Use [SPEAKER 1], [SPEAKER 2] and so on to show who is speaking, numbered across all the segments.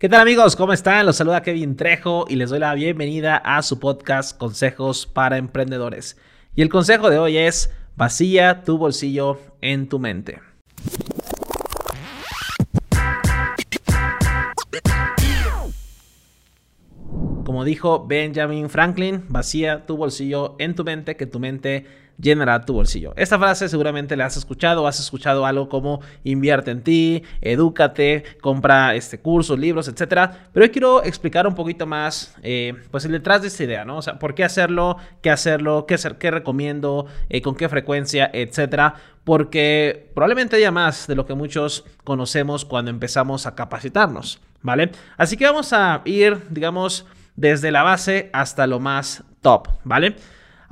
[SPEAKER 1] ¿Qué tal amigos? ¿Cómo están? Los saluda Kevin Trejo y les doy la bienvenida a su podcast Consejos para Emprendedores. Y el consejo de hoy es vacía tu bolsillo en tu mente. Como dijo Benjamin Franklin, vacía tu bolsillo en tu mente, que tu mente llenará tu bolsillo. Esta frase seguramente la has escuchado, has escuchado algo como invierte en ti, edúcate, compra este, cursos, libros, etcétera. Pero hoy quiero explicar un poquito más, eh, pues detrás de esta idea, ¿no? O sea, por qué hacerlo, qué hacerlo, qué, hacer, qué recomiendo, eh, con qué frecuencia, etcétera. Porque probablemente haya más de lo que muchos conocemos cuando empezamos a capacitarnos, ¿vale? Así que vamos a ir, digamos, desde la base hasta lo más top, ¿vale?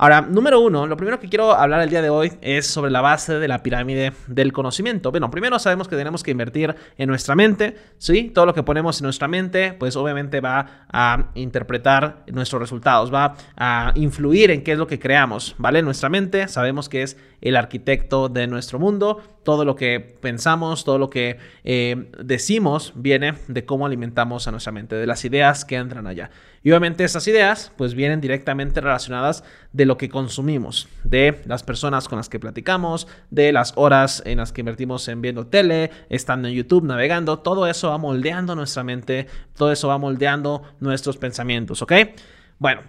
[SPEAKER 1] Ahora, número uno, lo primero que quiero hablar el día de hoy es sobre la base de la pirámide del conocimiento. Bueno, primero sabemos que tenemos que invertir en nuestra mente, ¿sí? Todo lo que ponemos en nuestra mente, pues obviamente va a interpretar nuestros resultados, va a influir en qué es lo que creamos, ¿vale? Nuestra mente sabemos que es el arquitecto de nuestro mundo, todo lo que pensamos, todo lo que eh, decimos viene de cómo alimentamos a nuestra mente, de las ideas que entran allá. Y obviamente esas ideas pues vienen directamente relacionadas de lo que consumimos, de las personas con las que platicamos, de las horas en las que invertimos en viendo tele, estando en YouTube, navegando, todo eso va moldeando nuestra mente, todo eso va moldeando nuestros pensamientos, ¿ok? Bueno,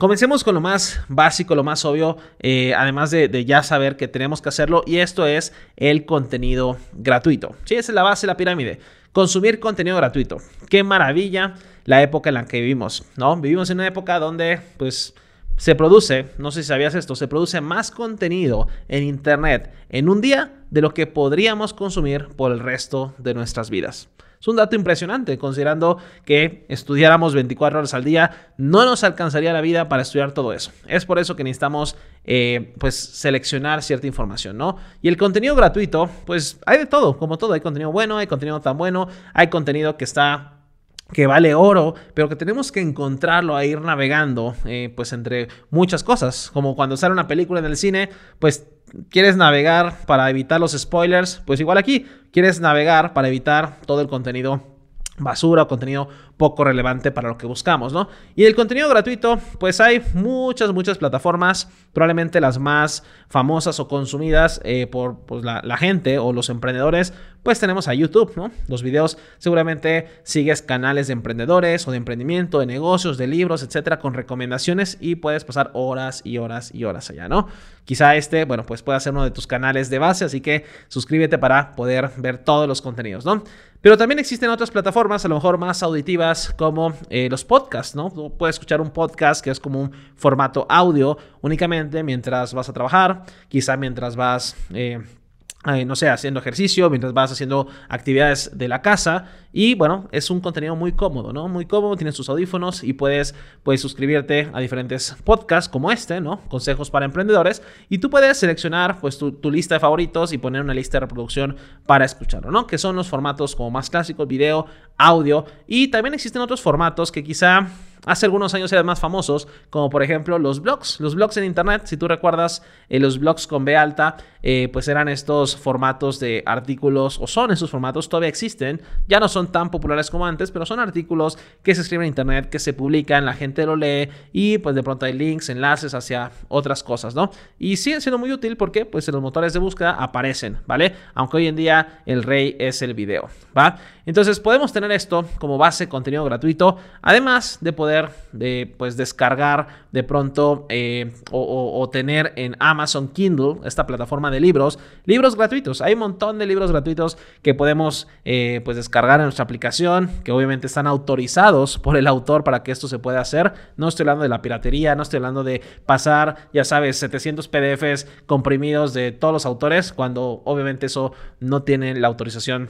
[SPEAKER 1] Comencemos con lo más básico, lo más obvio, eh, además de, ya saber que tenemos que hacerlo, y esto es el contenido gratuito. Sí, esa es la base de la pirámide. Consumir contenido gratuito. Qué maravilla la época en la que vivimos, ¿no? Vivimos en una época donde, pues, se produce, no sé si sabías esto, se produce más contenido en Internet en un día de lo que podríamos consumir por el resto de nuestras vidas. Es un dato impresionante, considerando que estudiáramos 24 horas al día, no nos alcanzaría la vida para estudiar todo eso. Es por eso que necesitamos eh, pues seleccionar cierta información, ¿no? Y el contenido gratuito, pues hay de todo, como todo, hay contenido bueno, hay contenido tan bueno, hay contenido que está que vale oro, pero que tenemos que encontrarlo a ir navegando, eh, pues entre muchas cosas, como cuando sale una película en el cine, pues quieres navegar para evitar los spoilers, pues igual aquí, quieres navegar para evitar todo el contenido basura o contenido poco relevante para lo que buscamos, ¿no? Y el contenido gratuito, pues hay muchas, muchas plataformas, probablemente las más famosas o consumidas eh, por pues, la, la, gente o los emprendedores, pues tenemos a YouTube, ¿no? Los videos, seguramente sigues canales de emprendedores o de emprendimiento, de negocios, de libros, etcétera, con recomendaciones y puedes pasar horas y horas y horas allá, ¿no? Quizá este, bueno, pues pueda ser uno de tus canales de base, así que suscríbete para poder ver todos los contenidos, ¿no? Pero también existen otras plataformas, a lo mejor más auditivas, como eh, los podcasts, ¿no? puedes escuchar un podcast que es como un formato audio únicamente mientras vas a trabajar, quizá mientras vas... Eh, no sé, haciendo ejercicio, mientras vas haciendo actividades de la casa. Y bueno, es un contenido muy cómodo, ¿no? Muy cómodo, tienes tus audífonos y puedes, puedes suscribirte a diferentes podcasts como este, ¿no? Consejos para emprendedores. Y tú puedes seleccionar pues tu, tu, lista de favoritos y poner una lista de reproducción para escucharlo, ¿no? Que son los formatos como más clásicos, video, audio. Y también existen otros formatos que quizá hace algunos años eran más famosos, como por ejemplo los blogs. Los blogs en internet, si tú recuerdas, eh, los blogs con B alta, eh, pues eran estos formatos de artículos, o son esos formatos, todavía existen, ya no son tan populares como antes, pero son artículos que se escriben en internet, que se publican, la gente lo lee y pues de pronto hay links, enlaces hacia otras cosas, ¿no? Y siguen siendo muy útil porque pues en los motores de búsqueda aparecen, ¿vale? Aunque hoy en día el rey es el video, ¿va? Entonces podemos tener esto como base, contenido gratuito, además de poder de, pues, descargar de pronto eh, o, tener en Amazon Kindle, esta plataforma de libros, libros gratuitos. Hay un montón de libros gratuitos que podemos eh, pues, descargar en nuestra aplicación, que obviamente están autorizados por el autor para que esto se pueda hacer. No estoy hablando de la piratería, no estoy hablando de pasar, ya sabes, 700 PDFs comprimidos de todos los autores, cuando obviamente eso no tiene la autorización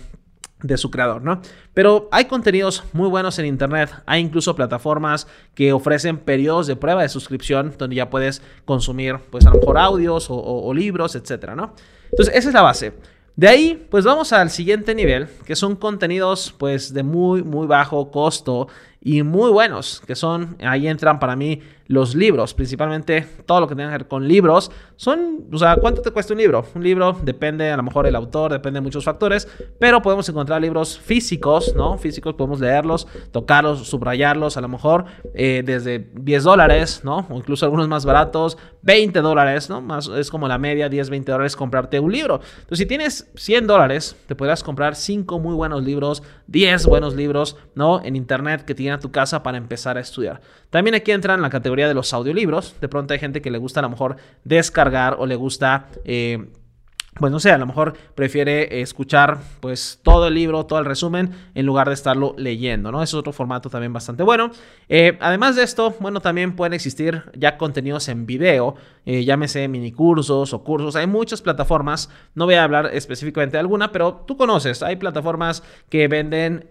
[SPEAKER 1] de su creador, ¿no? Pero hay contenidos muy buenos en internet, hay incluso plataformas que ofrecen periodos de prueba de suscripción donde ya puedes consumir, pues a lo mejor audios o, libros, etcétera, ¿no? Entonces, esa es la base. De ahí, pues vamos al siguiente nivel, que son contenidos pues de muy, muy bajo costo y muy buenos, que son, ahí entran para mí los libros, principalmente todo lo que tenga que ver con libros, son, o sea, ¿cuánto te cuesta un libro? Un libro depende a lo mejor el autor, depende de muchos factores, pero podemos encontrar libros físicos, ¿no? Físicos, podemos leerlos, tocarlos, subrayarlos, a lo mejor eh, desde 10 dólares, ¿no? O incluso algunos más baratos, 20 dólares, ¿no? Más, es como la media, 10, 20 dólares comprarte un libro. Entonces, si tienes 100 dólares, te podrás comprar 5 muy buenos libros, 10 buenos libros, ¿no? En internet que tienen a tu casa para empezar a estudiar. También aquí entran la categoría de los audiolibros. De pronto hay gente que le gusta a lo mejor descargar o le gusta... Eh, pues no sé, a lo mejor prefiere escuchar pues todo el libro, todo el resumen, en lugar de estarlo leyendo, ¿no? Es otro formato también bastante bueno. Eh, además de esto, bueno, también pueden existir ya contenidos en video, eh, llámese mini cursos o cursos. Hay muchas plataformas, no voy a hablar específicamente de alguna, pero tú conoces, hay plataformas que venden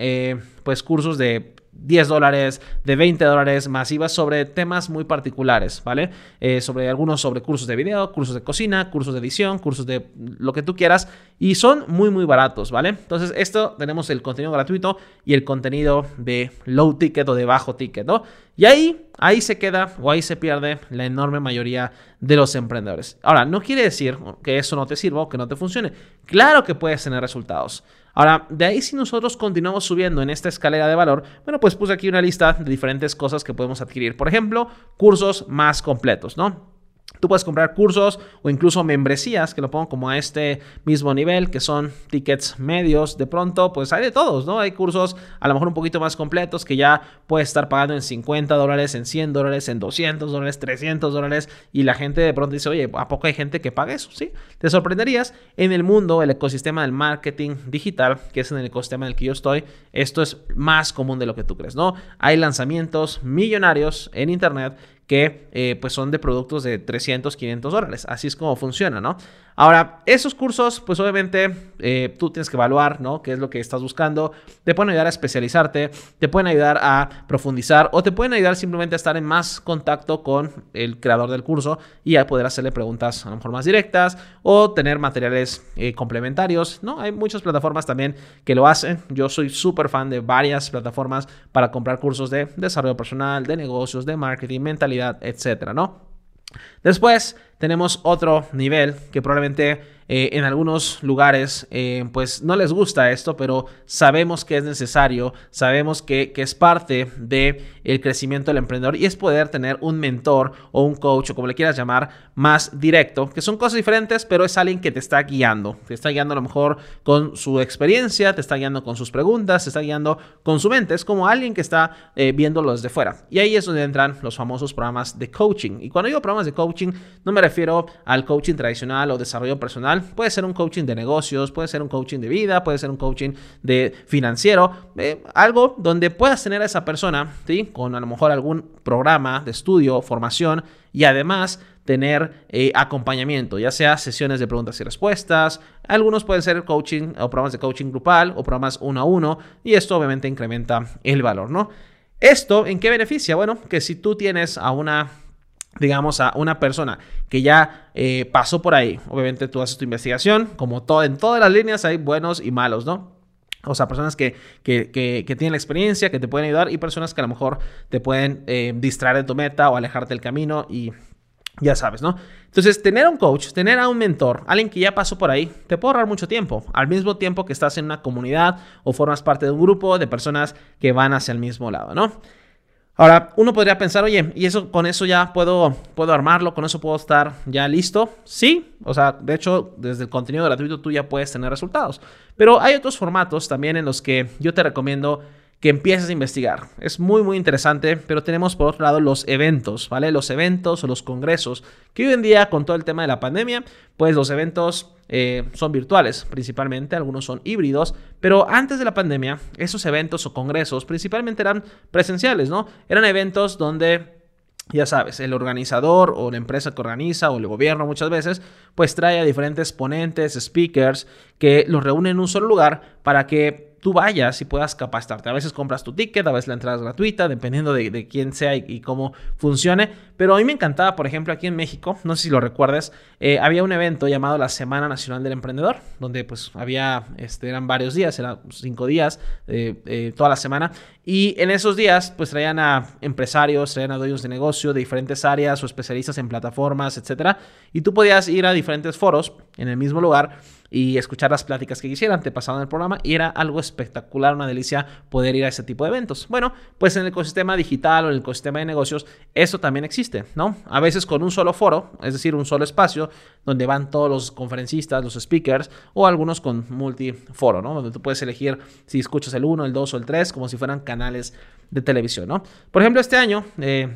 [SPEAKER 1] pues cursos de 10 dólares, de 20 dólares masivas sobre temas muy particulares, ¿vale? Eh, sobre algunos sobre cursos de video, cursos de cocina, cursos de edición, cursos de lo que tú quieras y son muy muy baratos, ¿vale? Entonces esto tenemos el contenido gratuito y el contenido de low ticket o de bajo ticket, ¿no? Y ahí, ahí se queda o ahí se pierde la enorme mayoría de los emprendedores. Ahora, no quiere decir que eso no te sirva o que no te funcione. Claro que puedes tener resultados. Ahora, de ahí si nosotros continuamos subiendo en esta escalera de valor, bueno, pues puse aquí una lista de diferentes cosas que podemos adquirir. Por ejemplo, cursos más completos, ¿no? Tú puedes comprar cursos o incluso membresías que lo pongo como a este mismo nivel, que son tickets medios. De pronto, pues hay de todos, ¿no? Hay cursos a lo mejor un poquito más completos que ya puedes estar pagando en 50 dólares, en 100 dólares, en 200 dólares, 300 dólares. Y la gente de pronto dice, oye, ¿a poco hay gente que paga eso? Sí, te sorprenderías. En el mundo, el ecosistema del marketing digital, que es en el ecosistema en el que yo estoy, esto es más común de lo que tú crees, ¿no? Hay lanzamientos millonarios en Internet que eh, pues son de productos de 300, 500 dólares. Así es como funciona, ¿no? Ahora, esos cursos, pues obviamente eh, tú tienes que evaluar, ¿no? ¿Qué es lo que estás buscando? Te pueden ayudar a especializarte, te pueden ayudar a profundizar o te pueden ayudar simplemente a estar en más contacto con el creador del curso y a poder hacerle preguntas a lo mejor más directas o tener materiales eh, complementarios, ¿no? Hay muchas plataformas también que lo hacen. Yo soy súper fan de varias plataformas para comprar cursos de desarrollo personal, de negocios, de marketing, mentalidad, etcétera, ¿no? Después tenemos otro nivel que probablemente eh, en algunos lugares eh, pues no les gusta esto, pero sabemos que es necesario, sabemos que, es parte del el crecimiento del emprendedor y es poder tener un mentor o un coach o como le quieras llamar más directo, que son cosas diferentes, pero es alguien que te está guiando, te está guiando a lo mejor con su experiencia, te está guiando con sus preguntas, te está guiando con su mente, es como alguien que está eh, viéndolo desde fuera. Y ahí es donde entran los famosos programas de coaching. Y cuando digo programas de coaching, no me refiero al coaching tradicional o desarrollo personal, Puede ser un coaching de negocios, puede ser un coaching de vida, puede ser un coaching de financiero, eh, algo donde puedas tener a esa persona, ¿sí? Con a lo mejor algún programa de estudio, formación y además tener eh, acompañamiento, ya sea sesiones de preguntas y respuestas, algunos pueden ser coaching o programas de coaching grupal o programas uno a uno y esto obviamente incrementa el valor, ¿no? ¿Esto en qué beneficia? Bueno, que si tú tienes a una digamos, a una persona que ya eh, pasó por ahí. Obviamente tú haces tu investigación, como todo, en todas las líneas hay buenos y malos, ¿no? O sea, personas que, que, que, tienen la experiencia, que te pueden ayudar y personas que a lo mejor te pueden eh, distraer de tu meta o alejarte del camino y ya sabes, ¿no? Entonces, tener a un coach, tener a un mentor, alguien que ya pasó por ahí, te puede ahorrar mucho tiempo, al mismo tiempo que estás en una comunidad o formas parte de un grupo de personas que van hacia el mismo lado, ¿no? Ahora, uno podría pensar, oye, ¿y eso con eso ya puedo, puedo armarlo? ¿Con eso puedo estar ya listo? Sí, o sea, de hecho, desde el contenido gratuito tú ya puedes tener resultados. Pero hay otros formatos también en los que yo te recomiendo que empieces a investigar. Es muy, muy interesante, pero tenemos por otro lado los eventos, ¿vale? Los eventos o los congresos, que hoy en día con todo el tema de la pandemia, pues los eventos eh, son virtuales principalmente, algunos son híbridos, pero antes de la pandemia, esos eventos o congresos principalmente eran presenciales, ¿no? Eran eventos donde ya sabes, el organizador o la empresa que organiza o el gobierno muchas veces, pues trae a diferentes ponentes, speakers, que los reúnen en un solo lugar para que tú vayas y puedas capacitarte. A veces compras tu ticket, a veces la entrada es gratuita, dependiendo de, quién sea y, cómo funcione. Pero a mí me encantaba, por ejemplo, aquí en México, no sé si lo recuerdes, eh, había un evento llamado la Semana Nacional del Emprendedor, donde pues había, este, eran varios días, eran cinco días, eh, eh, toda la semana. Y en esos días, pues traían a empresarios, traían a dueños de negocio de diferentes áreas o especialistas en plataformas, etcétera. Y tú podías ir a diferentes foros en el mismo lugar y escuchar las pláticas que quisieran, te pasaban el programa y era algo espectacular, una delicia poder ir a ese tipo de eventos. Bueno, pues en el ecosistema digital o en el ecosistema de negocios, eso también existe, ¿no? A veces con un solo foro, es decir, un solo espacio donde van todos los conferencistas, los speakers o algunos con multiforo, ¿no? Donde tú puedes elegir si escuchas el 1, el 2 o el 3 como si fueran canales de televisión, ¿no? Por ejemplo, este año... Eh,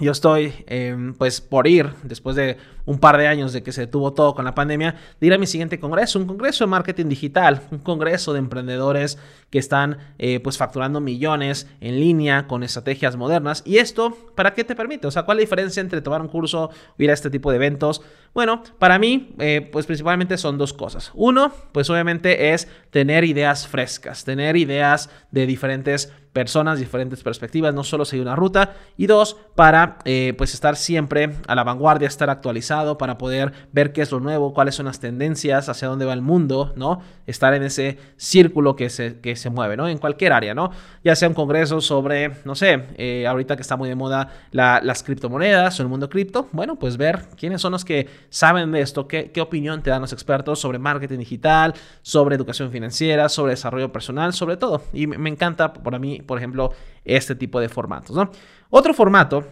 [SPEAKER 1] yo estoy, em, pues, por ir, después de un par de años de que se detuvo todo con la pandemia, de ir a mi siguiente congreso, un congreso de marketing digital, un congreso de emprendedores que están, eh, pues, facturando millones en línea con estrategias modernas. ¿Y esto para qué te permite? O sea, ¿cuál es la diferencia entre tomar un curso o ir a este tipo de eventos? Bueno, para mí, eh, pues, principalmente son dos cosas. Uno, pues, obviamente es tener ideas frescas, tener ideas de diferentes personas, diferentes perspectivas, no solo seguir una ruta. Y dos, para eh, pues estar siempre a la vanguardia, estar actualizado, para poder ver qué es lo nuevo, cuáles son las tendencias, hacia dónde va el mundo, ¿no? Estar en ese círculo que se, que se mueve, ¿no? En cualquier área, ¿no? Ya sea un congreso sobre, no sé, eh, ahorita que está muy de moda las criptomonedas o el mundo cripto, bueno, pues ver quiénes son los que saben de esto, qué, qué opinión te dan los expertos sobre marketing digital, sobre educación financiera, sobre desarrollo personal, sobre todo. Y me encanta para mí por ejemplo, este tipo de formatos. ¿no? Otro formato,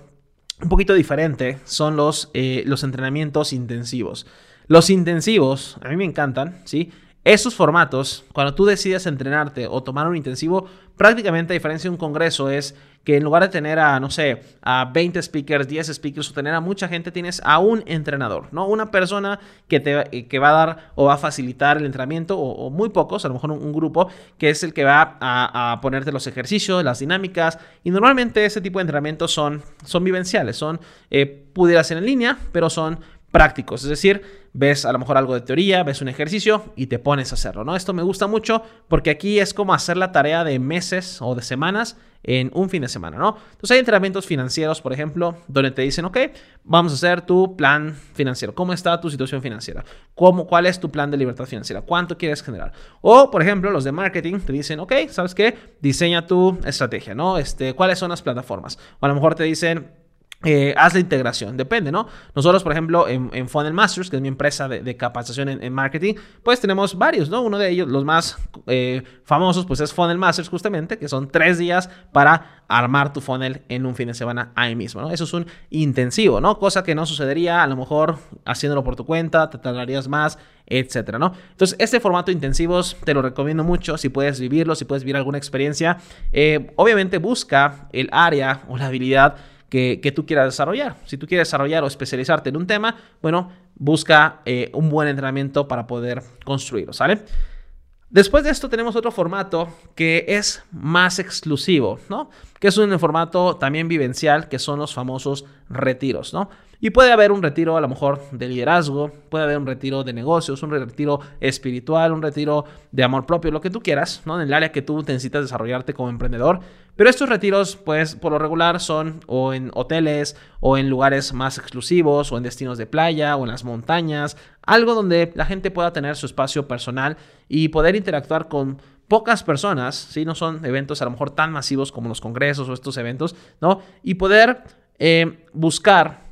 [SPEAKER 1] un poquito diferente, son los, eh, los entrenamientos intensivos. Los intensivos, a mí me encantan, ¿sí? Esos formatos, cuando tú decides entrenarte o tomar un intensivo, prácticamente a diferencia de un congreso es que en lugar de tener a, no sé, a 20 speakers, 10 speakers o tener a mucha gente, tienes a un entrenador, ¿no? Una persona que te que va a dar o va a facilitar el entrenamiento, o, muy pocos, a lo mejor un, grupo, que es el que va a, ponerte los ejercicios, las dinámicas, y normalmente ese tipo de entrenamientos son, son vivenciales, son, eh, pudiera ser en línea, pero son prácticos, es decir, ves a lo mejor algo de teoría, ves un ejercicio y te pones a hacerlo, ¿no? Esto me gusta mucho porque aquí es como hacer la tarea de meses o de semanas en un fin de semana, ¿no? Entonces hay entrenamientos financieros, por ejemplo, donde te dicen, ok, vamos a hacer tu plan financiero, ¿cómo está tu situación financiera? ¿Cómo, ¿Cuál es tu plan de libertad financiera? ¿Cuánto quieres generar? O, por ejemplo, los de marketing te dicen, ok, ¿sabes qué? Diseña tu estrategia, ¿no? Este, ¿Cuáles son las plataformas? O a lo mejor te dicen, eh, haz la integración, depende, ¿no? Nosotros, por ejemplo, en, Funnel Masters, que es mi empresa de, capacitación en, marketing, pues tenemos varios, ¿no? Uno de ellos, los más eh, famosos, pues es Funnel Masters, justamente, que son tres días para armar tu funnel en un fin de semana ahí mismo, ¿no? Eso es un intensivo, ¿no? Cosa que no sucedería a lo mejor haciéndolo por tu cuenta, te tardarías más, etcétera, ¿no? Entonces, este formato intensivos te lo recomiendo mucho si puedes vivirlo, si puedes vivir alguna experiencia. Eh, obviamente, busca el área o la habilidad que, tú quieras desarrollar. Si tú quieres desarrollar o especializarte en un tema, bueno, busca eh, un buen entrenamiento para poder construirlo, ¿sale? Después de esto tenemos otro formato que es más exclusivo, ¿no? Que es un formato también vivencial, que son los famosos retiros, ¿no? Y puede haber un retiro a lo mejor de liderazgo, puede haber un retiro de negocios, un retiro espiritual, un retiro de amor propio, lo que tú quieras, ¿no? En el área que tú necesitas desarrollarte como emprendedor. Pero estos retiros, pues por lo regular son o en hoteles o en lugares más exclusivos o en destinos de playa o en las montañas, algo donde la gente pueda tener su espacio personal y poder interactuar con pocas personas, si no son eventos a lo mejor tan masivos como los congresos o estos eventos, ¿no? Y poder eh, buscar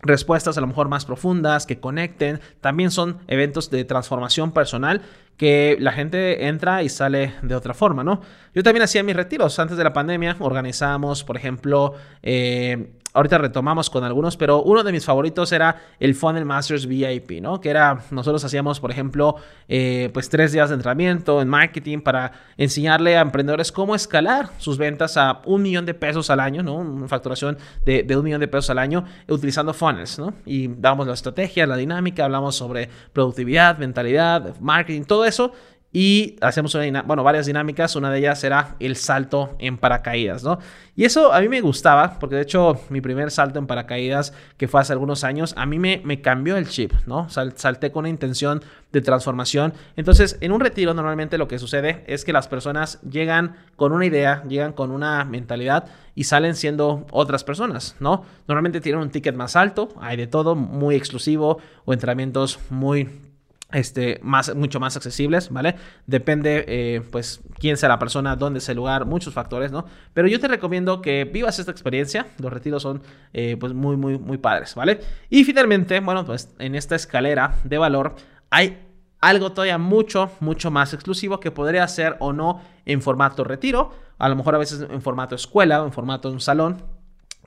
[SPEAKER 1] respuestas a lo mejor más profundas, que conecten. También son eventos de transformación personal que la gente entra y sale de otra forma, ¿no? Yo también hacía mis retiros antes de la pandemia, organizamos, por ejemplo, eh, ahorita retomamos con algunos, pero uno de mis favoritos era el Funnel Masters VIP, ¿no? Que era, nosotros hacíamos, por ejemplo, eh, pues tres días de entrenamiento en marketing para enseñarle a emprendedores cómo escalar sus ventas a un millón de pesos al año, ¿no? Una facturación de, un millón de pesos al año utilizando funnels, ¿no? Y damos la estrategia, la dinámica, hablamos sobre productividad, mentalidad, marketing, todo eso y hacemos bueno, varias dinámicas. Una de ellas era el salto en paracaídas, ¿no? Y eso a mí me gustaba, porque de hecho mi primer salto en paracaídas, que fue hace algunos años, a mí me, me cambió el chip, ¿no? salté con una intención de transformación. Entonces, en un retiro normalmente lo que sucede es que las personas llegan con una idea, llegan con una mentalidad y salen siendo otras personas, ¿no? Normalmente tienen un ticket más alto, hay de todo, muy exclusivo o entrenamientos muy este, más, mucho más accesibles, ¿vale? Depende, eh, pues, quién sea la persona, dónde es el lugar, muchos factores, ¿no? Pero yo te recomiendo que vivas esta experiencia. Los retiros son, eh, pues, muy, muy, muy padres, ¿vale? Y finalmente, bueno, pues, en esta escalera de valor hay algo todavía mucho, mucho más exclusivo que podría ser o no en formato retiro, a lo mejor a veces en formato escuela en formato un salón,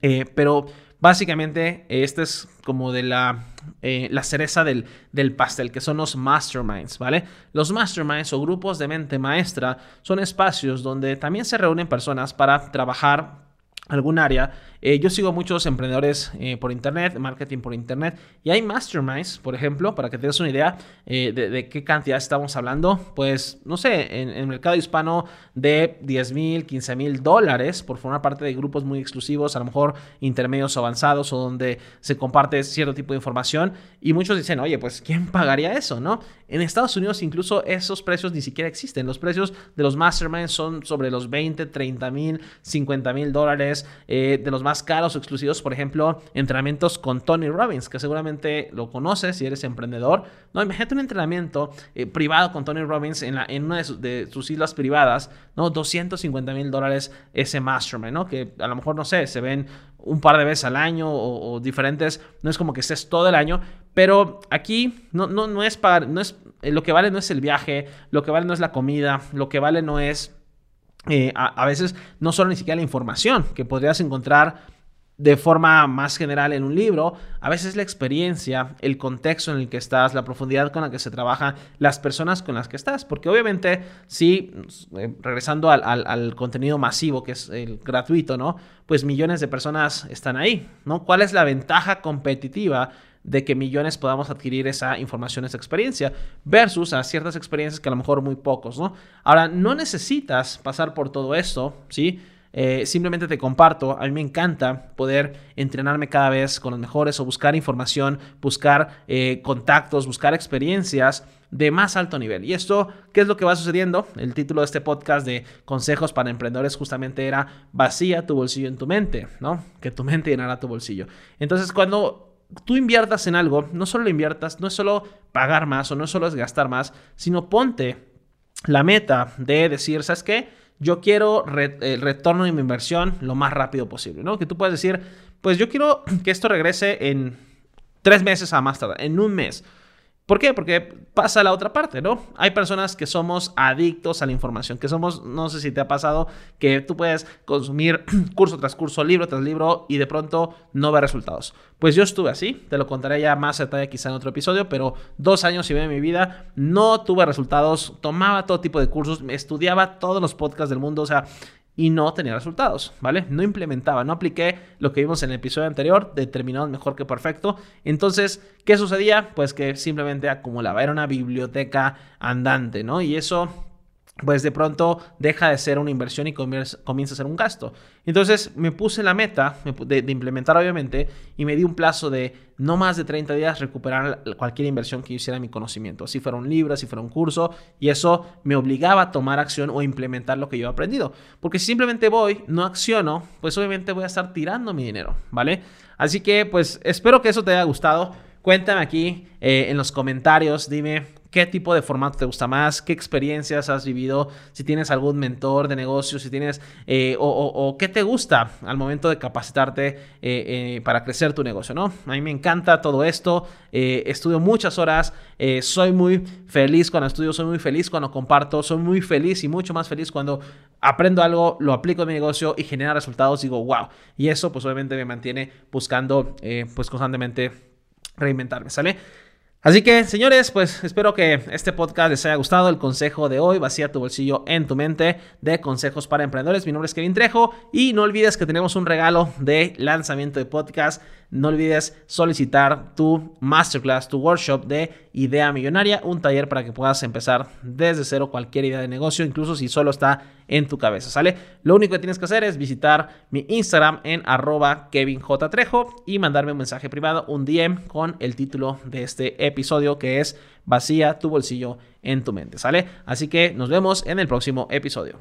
[SPEAKER 1] eh, pero Básicamente, este es como de la, eh, la cereza del, del, pastel, que son los masterminds, ¿vale? Los masterminds o grupos de mente maestra son espacios donde también se reúnen personas para trabajar algún área eh, yo sigo muchos emprendedores eh, por internet, marketing por internet, y hay masterminds, por ejemplo, para que te des una idea eh, de, qué cantidad estamos hablando. Pues, no sé, en, el mercado hispano de 10 mil, 15 mil dólares por formar parte de grupos muy exclusivos, a lo mejor intermedios avanzados o donde se comparte cierto tipo de información. Y muchos dicen, oye, pues, ¿quién pagaría eso, no? En Estados Unidos incluso esos precios ni siquiera existen. Los precios de los masterminds son sobre los 20, 30 mil, 50 mil dólares. de los más caros o exclusivos, por ejemplo, entrenamientos con Tony Robbins, que seguramente lo conoces si eres emprendedor. No, imagínate un entrenamiento eh, privado con Tony Robbins en, la, en una de, sus islas privadas, ¿no? 250 mil dólares ese mastermind, ¿no? Que a lo mejor, no sé, se ven un par de veces al año o, diferentes, no es como que estés todo el año, pero aquí no, no, no es para, no es, eh, lo que vale no es el viaje, lo que vale no es la comida, lo que vale no es eh, a, veces no solo ni siquiera la información que podrías encontrar de forma más general en un libro, a veces la experiencia, el contexto en el que estás, la profundidad con la que se trabaja, las personas con las que estás, porque obviamente si, eh, regresando al, al, contenido masivo, que es el gratuito, ¿no? Pues millones de personas están ahí, ¿no? ¿Cuál es la ventaja competitiva de que millones podamos adquirir esa información, esa experiencia, versus a ciertas experiencias que a lo mejor muy pocos, ¿no? Ahora, no necesitas pasar por todo esto, ¿sí? Eh, simplemente te comparto, a mí me encanta poder entrenarme cada vez con los mejores o buscar información, buscar eh, contactos, buscar experiencias de más alto nivel. ¿Y esto qué es lo que va sucediendo? El título de este podcast de consejos para emprendedores justamente era vacía tu bolsillo en tu mente, ¿no? Que tu mente llenará tu bolsillo. Entonces, cuando tú inviertas en algo, no solo lo inviertas, no es solo pagar más o no solo es gastar más, sino ponte la meta de decir, ¿sabes qué? Yo quiero el retorno de mi inversión lo más rápido posible, ¿no? Que tú puedes decir, pues yo quiero que esto regrese en tres meses a más tarde, en un mes. ¿Por qué? Porque pasa la otra parte, ¿no? Hay personas que somos adictos a la información, que somos, no sé si te ha pasado, que tú puedes consumir curso tras curso, libro tras libro y de pronto no ver resultados. Pues yo estuve así, te lo contaré ya más detalle quizá en otro episodio, pero dos años y medio de mi vida no tuve resultados, tomaba todo tipo de cursos, estudiaba todos los podcasts del mundo, o sea, y no tenía resultados, ¿vale? No implementaba, no apliqué lo que vimos en el episodio anterior, determinado mejor que perfecto. Entonces, ¿qué sucedía? Pues que simplemente acumulaba, era una biblioteca andante, ¿no? Y eso pues de pronto deja de ser una inversión y comienza a ser un gasto. Entonces me puse la meta de, implementar obviamente y me di un plazo de no más de 30 días recuperar cualquier inversión que hiciera mi conocimiento, si fuera un libro, si fuera un curso, y eso me obligaba a tomar acción o implementar lo que yo he aprendido. Porque si simplemente voy, no acciono, pues obviamente voy a estar tirando mi dinero, ¿vale? Así que pues espero que eso te haya gustado. Cuéntame aquí eh, en los comentarios, dime qué tipo de formato te gusta más, qué experiencias has vivido, si tienes algún mentor de negocio, si tienes, eh, o, qué te gusta al momento de capacitarte eh, eh, para crecer tu negocio, ¿no? A mí me encanta todo esto, estudio muchas horas, soy muy feliz cuando estudio, soy muy feliz cuando comparto, soy muy feliz y mucho más feliz cuando aprendo algo, lo aplico en mi negocio y genera resultados, digo, wow, y eso pues obviamente me mantiene buscando pues constantemente reinventarme, ¿sale? Así que, señores, pues espero que este podcast les haya gustado. El consejo de hoy, vacía tu bolsillo en tu mente de consejos para emprendedores. Mi nombre es Kevin Trejo y no olvides que tenemos un regalo de lanzamiento de podcast no olvides solicitar tu masterclass, tu workshop de idea millonaria, un taller para que puedas empezar desde cero cualquier idea de negocio, incluso si solo está en tu cabeza, ¿sale? Lo único que tienes que hacer es visitar mi Instagram en arroba kevinjtrejo y mandarme un mensaje privado, un DM con el título de este episodio que es Vacía tu bolsillo en tu mente, ¿sale? Así que nos vemos en el próximo episodio.